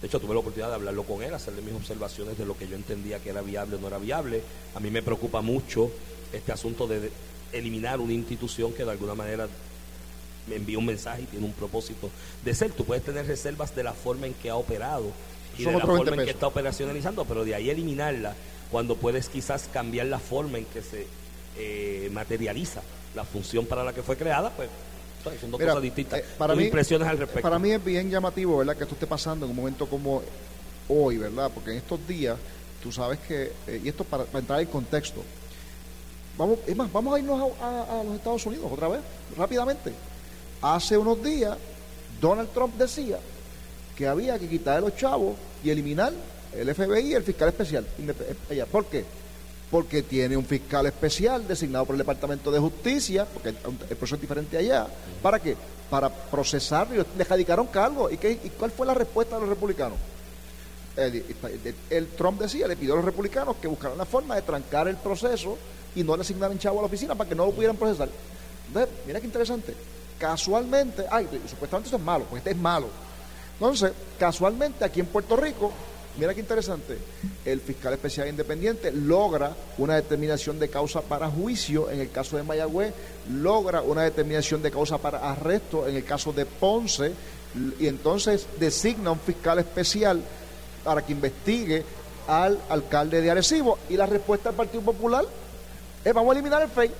De hecho, tuve la oportunidad de hablarlo con él, hacerle mis observaciones de lo que yo entendía que era viable o no era viable. A mí me preocupa mucho este asunto de eliminar una institución que de alguna manera me envía un mensaje y tiene un propósito de ser. Tú puedes tener reservas de la forma en que ha operado y de la forma en que está operacionalizando, pero de ahí eliminarla cuando puedes quizás cambiar la forma en que se eh, materializa la función para la que fue creada, pues son dos cosas distintas. Eh, para mí, impresiones al respecto? Para mí es bien llamativo, ¿verdad? Que esto esté pasando en un momento como hoy, ¿verdad? Porque en estos días, tú sabes que, eh, y esto para, entrar en contexto, vamos, es más, vamos a irnos a los Estados Unidos otra vez, rápidamente. Hace unos días, Donald Trump decía que había que quitar a los chavos y eliminar el FBI y el fiscal especial. ¿Por qué? Porque tiene un fiscal especial designado por el Departamento de Justicia, porque el proceso es diferente allá. ¿Para qué? Para procesarlo. Le radicaron cargos. ¿Y, qué, ¿Y cuál fue la respuesta de los republicanos? El, Trump decía, le pidió a los republicanos que buscaran la forma de trancar el proceso y no le asignaran chavo a la oficina para que no lo pudieran procesar. Mira qué interesante casualmente, ay, supuestamente eso es malo, pues este es malo. Entonces, casualmente aquí en Puerto Rico, mira qué interesante, el fiscal especial independiente logra una determinación de causa para juicio en el caso de Mayagüez, logra una determinación de causa para arresto en el caso de Ponce, y entonces designa un fiscal especial para que investigue al alcalde de Arecibo. Y la respuesta del Partido Popular es vamos a eliminar el FEI.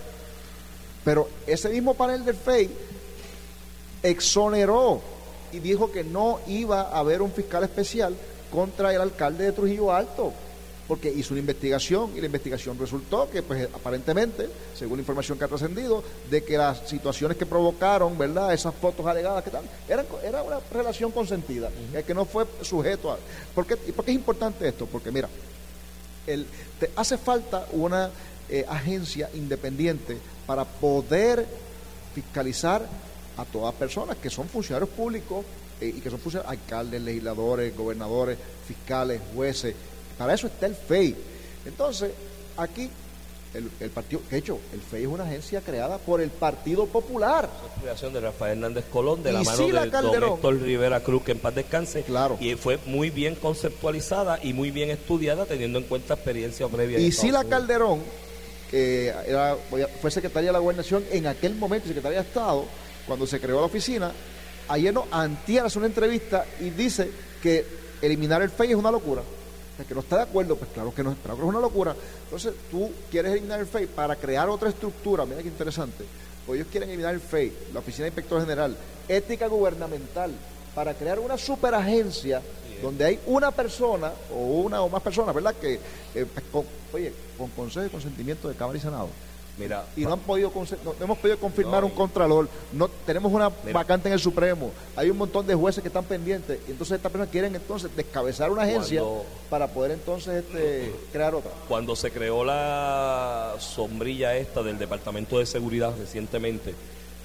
Pero ese mismo panel del FEI exoneró y dijo que no iba a haber un fiscal especial contra el alcalde de Trujillo Alto, porque hizo una investigación y la investigación resultó que, pues, aparentemente, según la información que ha trascendido, de que las situaciones que provocaron, ¿verdad?, esas fotos alegadas que tal, eran, era una relación consentida, que no fue sujeto a. ¿Por qué, ¿Y por qué es importante esto? Porque, mira, el, te hace falta una eh, agencia independiente para poder fiscalizar a todas personas que son funcionarios públicos eh, y que son funcionarios, alcaldes, legisladores, gobernadores, fiscales, jueces. Para eso está el FEI. Entonces, aquí el, partido, de hecho, el FEI es una agencia creada por el Partido Popular. Es creación de Rafael Hernández Colón, de la mano de don Héctor Rivera Cruz, que en paz descanse. Claro. Y fue muy bien conceptualizada y muy bien estudiada, teniendo en cuenta experiencia previa. Y Sila Calderón, que era, fue secretaria de la Gobernación en aquel momento, secretaria de Estado, cuando se creó la oficina, ayer no, antier hace una entrevista y dice que eliminar el FEI es una locura. que no está de acuerdo, pues claro que no, claro que es una locura. Entonces, tú quieres eliminar el FEI para crear otra estructura, mira qué interesante, pues ellos quieren eliminar el FEI, la Oficina de Inspector General, ética gubernamental, para crear una superagencia donde hay una persona o una o más personas, ¿verdad? Que, eh, con, oye, con consejo y consentimiento de Cámara y Senado. Mira, y no han podido no, hemos podido confirmar un contralor, no tenemos una vacante en el Supremo, hay un montón de jueces que están pendientes, y entonces estas personas quieren entonces descabezar una agencia para poder entonces este, *clears throat* crear otra. Cuando se creó la sombrilla esta del Departamento de Seguridad recientemente,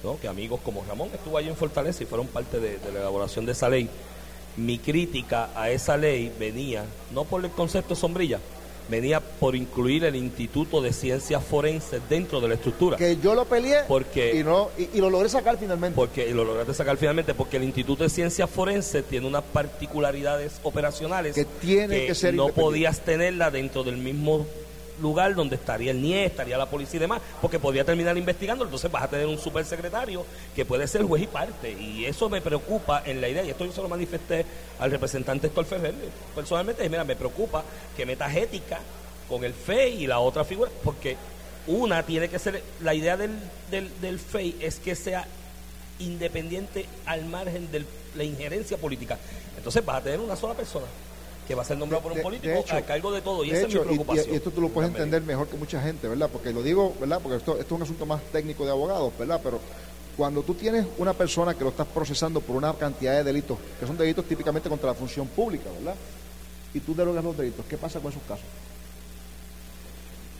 ¿no? que amigos como Ramón estuvo allí en Fortaleza y fueron parte de la elaboración de esa ley. Mi crítica a esa ley venía, no por el concepto sombrilla, venía por incluir el Instituto de Ciencias Forenses dentro de la estructura. Que yo lo peleé porque, y, no, y, lo logré sacar finalmente. Porque, y lo lograste sacar finalmente porque el Instituto de Ciencias Forenses tiene unas particularidades operacionales que, tiene que, ser no podías tenerla dentro del mismo lugar donde estaría el NIE, estaría la policía y demás, porque podría terminar investigando, entonces vas a tener un supersecretario que puede ser juez y parte. Y eso me preocupa en la idea, y esto yo se lo manifesté al representante Héctor Ferrer, personalmente, mira, me preocupa que metas ética con el FEI y la otra figura, porque una tiene que ser, la idea del, del, del FEI es que sea independiente al margen de la injerencia política. Entonces vas a tener una sola persona que va a ser nombrado por un político a cargo de todo. Y esa es mi preocupación. Y, esto tú lo puedes entender mejor que mucha gente, ¿verdad? Porque lo digo, ¿verdad? Porque esto, esto es un asunto más técnico de abogados, ¿verdad? Pero cuando tú tienes una persona que lo estás procesando por una cantidad de delitos, que son delitos típicamente contra la función pública, ¿verdad? Y tú derogas los delitos, ¿qué pasa con esos casos?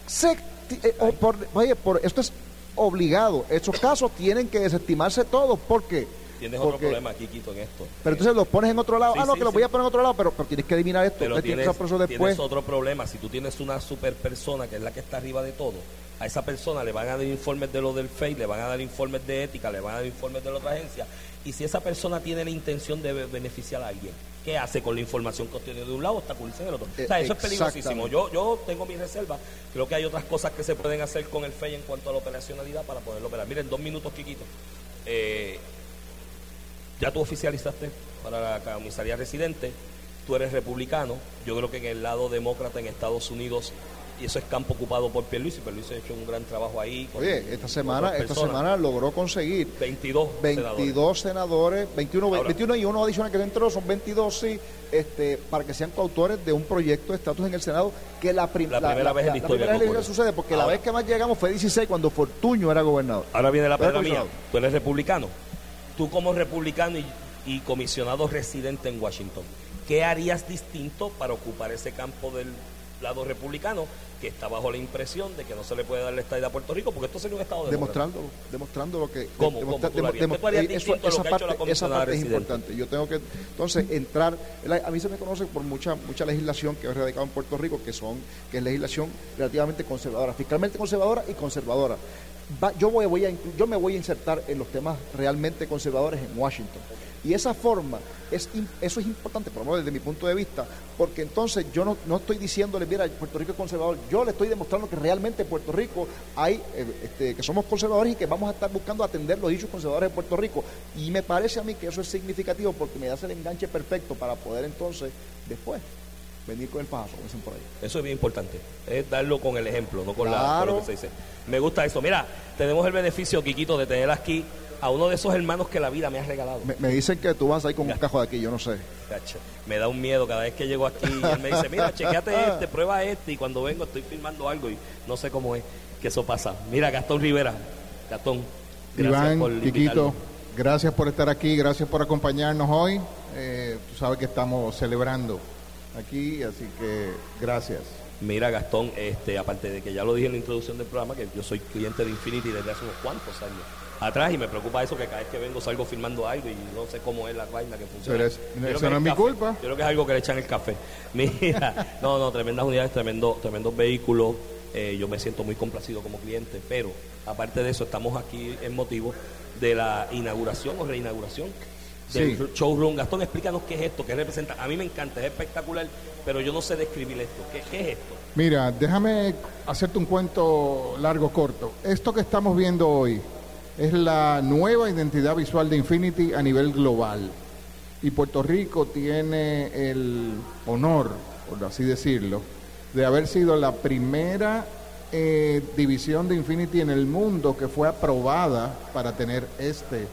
Se, eh, por, oye, por, esto es obligado. Esos casos tienen que desestimarse todos. ¿Por qué? Tienes otro problema aquí, Quito, en esto. Pero entonces los pones en otro lado. ah, no, que los voy a poner en otro lado, pero, tienes que eliminar esto. Pero tienes, tienes otro problema. Si tú tienes una super persona que es la que está arriba de todo, a esa persona le van a dar informes de lo del FEI, le van a dar informes de ética, le van a dar informes de la otra agencia. Y si esa persona tiene la intención de beneficiar a alguien, ¿qué hace con la información que obtiene de un lado? Obstaculiza en el otro. o sea, eso es peligrosísimo. Yo, yo tengo mi reserva. Creo que hay otras cosas que se pueden hacer con el FEI en cuanto a la operacionalidad para poderlo operar. Miren, dos minutos, Chiquito. Eh, ya tú oficializaste para la comisaría residente, tú eres republicano, yo creo que en el lado demócrata en Estados Unidos y eso es campo ocupado por Pierluisi. Pierluisi ha hecho un gran trabajo ahí. Oye, esta semana, esta semana logró conseguir 22, 22 senadores, 21, 21 y uno adicional que entró, son 22 sí, este, para que sean coautores de un proyecto de estatus en el Senado que la, primera vez en la historia la primera vez sucede, porque la vez que más llegamos fue 16 cuando Fortuño era gobernador. Ahora viene la pregunta mía, tú eres republicano tú como republicano y, comisionado residente en Washington, ¿qué harías distinto para ocupar ese campo del lado republicano que está bajo la impresión de que no se le puede dar la estadía a Puerto Rico porque esto sería un estado demostrándolo demostrando lo que ¿Cómo? esa parte, esa parte es importante. Yo tengo que entonces entrar a mí se me conoce por mucha mucha legislación que he radicado en Puerto Rico que son que es legislación relativamente conservadora fiscalmente conservadora y conservadora yo, voy, voy a, yo me voy a insertar en los temas realmente conservadores en Washington. Y esa forma, es, eso es importante, por lo menos desde mi punto de vista, porque entonces yo no, no estoy diciéndole, mira, Puerto Rico es conservador, yo le estoy demostrando que realmente en Puerto Rico hay, eh, este, que somos conservadores y que vamos a estar buscando atender los dichos conservadores de Puerto Rico. Y me parece a mí que eso es significativo porque me da el enganche perfecto para poder entonces, después, venir con el paso, como dicen por ahí. Eso es bien importante, es darlo con el ejemplo, no con, la, lo que se dice. Me gusta eso. Mira, tenemos el beneficio, Quiquito, de tener aquí a uno de esos hermanos que la vida me ha regalado. Me, dicen que tú vas ahí con un cajo de aquí, yo no sé. Me da un miedo cada vez que llego aquí y él me dice, mira, *laughs* chequeate este, prueba este, y cuando vengo estoy filmando algo y no sé cómo es que eso pasa. Mira, Gastón Rivera, Gastón, gracias por Quiquito, gracias por estar aquí, gracias por acompañarnos hoy. Eh, tú sabes que estamos celebrando aquí, así que gracias. Mira, Gastón, este, aparte de que ya lo dije en la introducción del programa, que yo soy cliente de Infinity desde hace unos cuantos años atrás y me preocupa eso que cada vez que vengo salgo filmando algo y no sé cómo es la vaina que funciona. Pero eso no es mi culpa. Yo creo que es algo que le echan el café. *laughs* Mira, no, no, tremendas unidades, tremendo, tremendos vehículos. Eh, yo me siento muy complacido como cliente, pero aparte de eso, estamos aquí en motivo de la inauguración o reinauguración showroom. Gastón, explícanos qué es esto, qué representa. A mí me encanta, es espectacular, pero yo no sé describir esto. ¿Qué, qué es esto? Mira, déjame hacerte un cuento largo, corto. Esto que estamos viendo hoy es la nueva identidad visual de Infinity a nivel global. Y Puerto Rico tiene el honor, por así decirlo, de haber sido la primera eh, división de Infinity en el mundo que fue aprobada para tener este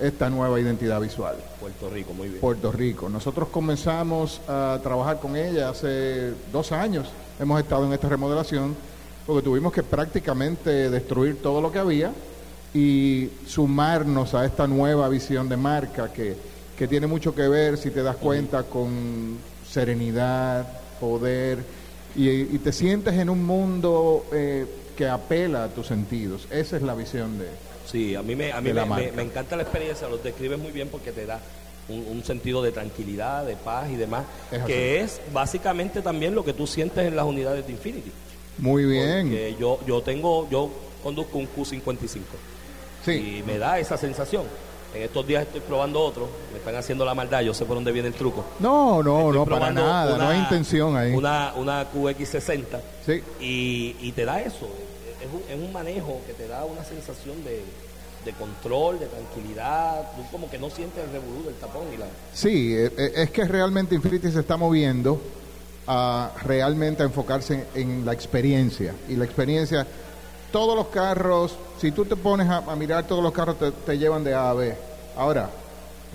esta nueva identidad visual. Puerto Rico, muy bien. Puerto Rico. Nosotros comenzamos a trabajar con ella hace dos años. Hemos estado en esta remodelación porque tuvimos que prácticamente destruir todo lo que había y sumarnos a esta nueva visión de marca que, que tiene mucho que ver, si te das cuenta, con serenidad, poder, y, te sientes en un mundo eh, que apela a tus sentidos. Esa es la visión de... Sí, a mí me, a mí me, encanta la experiencia, lo describes muy bien porque te da un, sentido de tranquilidad, de paz y demás, que es básicamente también lo que tú sientes en las unidades de Infinity. Muy bien. Porque yo, yo tengo, yo conduzco un Q55 y me da esa sensación. En estos días estoy probando otro, me están haciendo la maldad, yo sé por dónde viene el truco. No, no, no, para nada, no hay intención ahí. Una, una QX60 sí. y, y te da eso, es un, es un manejo que te da una sensación de, de control, de tranquilidad, tú como que no sientes el revolú del tapón y la... Sí, e, e, es que realmente Infinity se está moviendo a realmente a enfocarse en, la experiencia. Y la experiencia todos los carros, si tú te pones a, mirar todos los carros te, llevan de A a B. Ahora,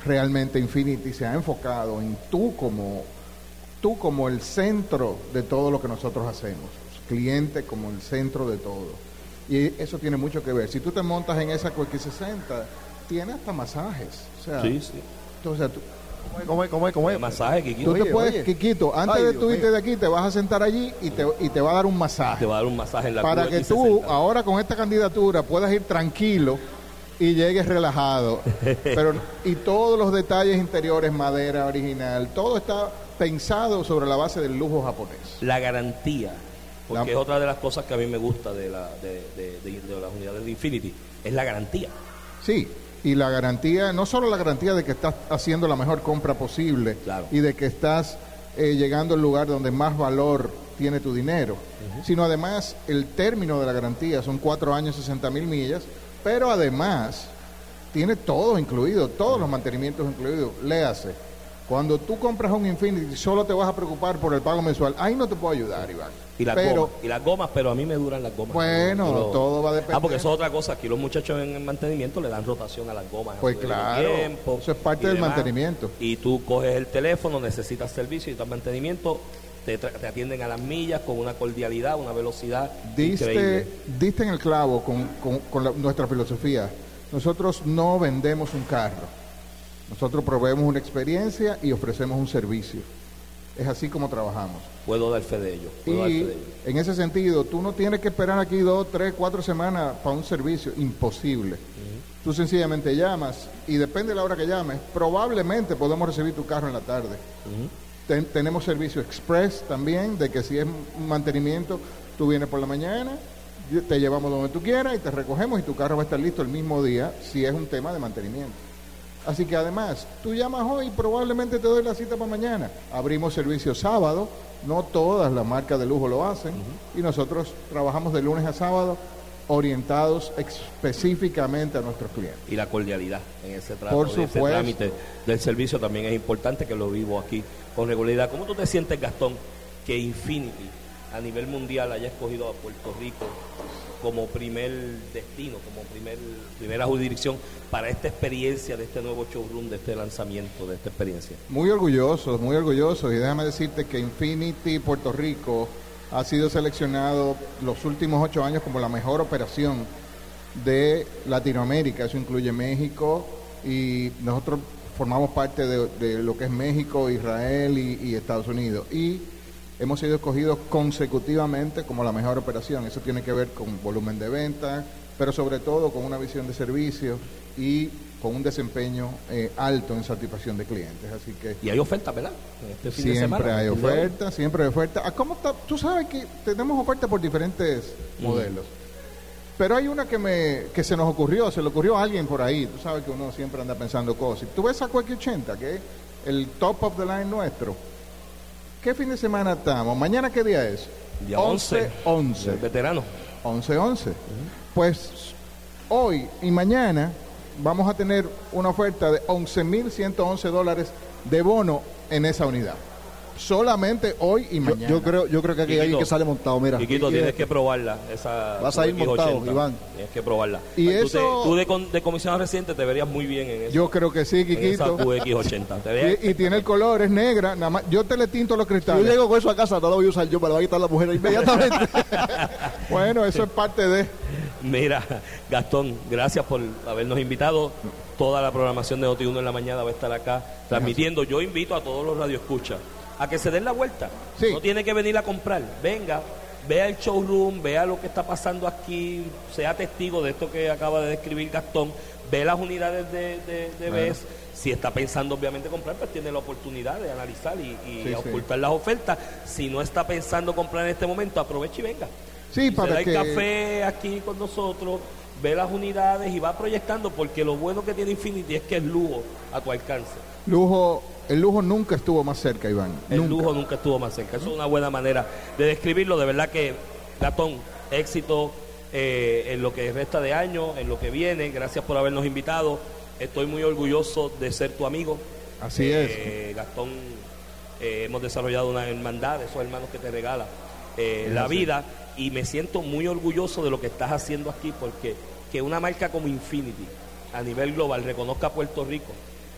realmente Infinity se ha enfocado en tú como tú como el centro de todo lo que nosotros hacemos, cliente como el centro de todo. Y eso tiene mucho que ver. Si tú te montas en esa Quickie 60, tiene hasta masajes. O sea, sí, sí. Entonces, tú, ¿Cómo es? ¿Cómo es? ¿Cómo es? Masaje, Kikito. Tú te puedes, Kikito, antes de tú irte de aquí, te vas a sentar allí y te, y te va a dar un masaje. Te va a dar un masaje en la Para que tú, ahora con esta candidatura, puedas ir tranquilo y llegues relajado. *laughs* Pero, y todos los detalles interiores, madera original, todo está pensado sobre la base del lujo japonés. La garantía, porque es otra de las cosas que a mí me gusta de, la, de, de, de las unidades de Infinity, es la garantía. Sí, y la garantía, no solo la garantía de que estás haciendo la mejor compra posible y de que estás eh, llegando al lugar donde más valor tiene tu dinero, sino además el término de la garantía son cuatro años, 60 mil millas, pero además tiene todo incluido, todos los mantenimientos incluidos, léase. Cuando tú compras un Infinity, solo te vas a preocupar por el pago mensual. Ahí no te puedo ayudar, Iván. Y las, gomas, y las gomas, pero a mí me duran las gomas. Bueno, todo va a depender. Ah, porque eso es otra cosa. Aquí los muchachos en el mantenimiento le dan rotación a las gomas. Pues claro, eso es parte del mantenimiento. Y tú coges el teléfono, necesitas servicio, necesitas mantenimiento, te, te, atienden a las millas con una cordialidad, una velocidad diste, increíble. Diste en el clavo con, con, nuestra filosofía. Nosotros no vendemos un carro. Nosotros proveemos una experiencia y ofrecemos un servicio. Es así como trabajamos. Puedo dar fe de ello. y en ese sentido, tú no tienes que esperar aquí dos, tres, cuatro semanas para un servicio. Imposible. Tú sencillamente llamas y depende de la hora que llames, probablemente podemos recibir tu carro en la tarde. tenemos servicio express también, de que si es un mantenimiento, tú vienes por la mañana, te llevamos donde tú quieras y te recogemos y tu carro va a estar listo el mismo día si es un tema de mantenimiento. Así que además, tú llamas hoy, probablemente te doy la cita para mañana. Abrimos servicio sábado, no todas las marcas de lujo lo hacen, y nosotros trabajamos de lunes a sábado orientados específicamente a nuestros clientes. Y la cordialidad en ese, trato, ese trámite del servicio también es importante que lo vivo aquí con regularidad. ¿Cómo tú te sientes, Gastón, que Infinity a nivel mundial haya escogido a Puerto Rico como primer destino, como primer, primera jurisdicción para esta experiencia de este nuevo showroom, de este lanzamiento, de esta experiencia? Muy orgullosos, muy orgullosos. Y déjame decirte que Infinity Puerto Rico ha sido seleccionado los últimos ocho años como la mejor operación de Latinoamérica. Eso incluye México y nosotros formamos parte de, lo que es México, Israel y, y Estados Unidos. Y hemos sido escogidos consecutivamente como la mejor operación. Eso tiene que ver con volumen de venta, pero sobre todo con una visión de servicio y con un desempeño eh, alto en satisfacción de clientes. Así que y hay ofertas, ¿verdad? Este siempre hay ofertas, siempre hay ofertas. Ah, ¿Cómo está? Tú sabes que tenemos ofertas por diferentes modelos. Pero hay una que me que se nos ocurrió, se le ocurrió a alguien por ahí. Tú sabes que uno siempre anda pensando cosas. Tú ves a Cueque 80, que es el top of the line nuestro ¿Qué fin de semana estamos? ¿Mañana qué día es? Día 11. 11. veterano. 11, 11. Pues hoy y mañana vamos a tener una oferta de 11.111 dólares de bono en esa unidad. Solamente hoy y mañana. Yo, creo, yo creo que aquí hay alguien que sale montado, mira. Chiquito, tienes que probarla. Esa Vas a ir montado, Iván. Tienes que probarla. Y tú, eso, tú de, de, comisionado reciente te verías muy bien en eso. Yo creo que sí, Kikito. QX80. y, y, tiene el color, es negra. Nada más, yo te le tinto los cristales. yo llego con eso a casa, no lo voy a usar yo, me lo va a quitar la mujer inmediatamente. *laughs* bueno, eso es parte de... Mira, Gastón, gracias por habernos invitado. Toda la programación de Noti1 en la mañana va a estar acá transmitiendo. Yo invito a todos los radioescuchas a que se den la vuelta. No tiene que venir a comprar. Venga, vea el showroom, vea lo que está pasando aquí, sea testigo de esto que acaba de describir Gastón, ve las unidades de, de, BES. Si está pensando obviamente comprar, pues tiene la oportunidad de analizar y, ocultar las ofertas. Si no está pensando comprar en este momento, aproveche y venga. Sí, para se da el café aquí con nosotros, ve las unidades y va proyectando, porque lo bueno que tiene Infinity es que es lujo a tu alcance. Lujo el lujo nunca estuvo más cerca, Iván. El lujo nunca estuvo más cerca. Eso es una buena manera de describirlo. De verdad que, Gatón, éxito eh, en lo que resta de año, en lo que viene. Gracias por habernos invitado. Estoy muy orgulloso de ser tu amigo. Así eh, es. Gastón, eh, hemos desarrollado una hermandad, esos hermanos que te regala la vida. Y me siento muy orgulloso de lo que estás haciendo aquí, porque que una marca como Infinity a nivel global reconozca a Puerto Rico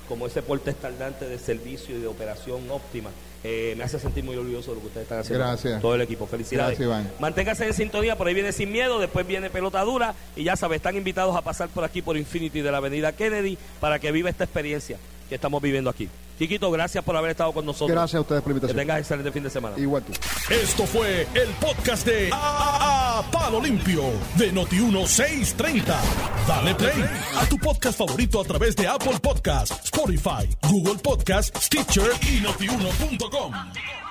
como ese porte estandarte de servicio y de operación óptima. Eh, me hace sentir muy orgulloso de lo que ustedes están haciendo. Gracias. Todo el equipo. Felicidades. Gracias, Manténgase en sintonía, por ahí viene Sin Miedo, después viene Pelota Dura y ya sabes, están invitados a pasar por aquí por Infinity de la Avenida Kennedy para que viva esta experiencia que estamos viviendo aquí. Chiquito, gracias por haber estado con nosotros. Gracias a ustedes por la invitación. Que tengas excelente fin de semana. Igual tú. Esto fue el podcast de a, Palo Limpio de Noti1630. Dale play a tu podcast favorito a través de Apple Podcasts, Spotify, Google Podcasts, Stitcher y notiuno.com.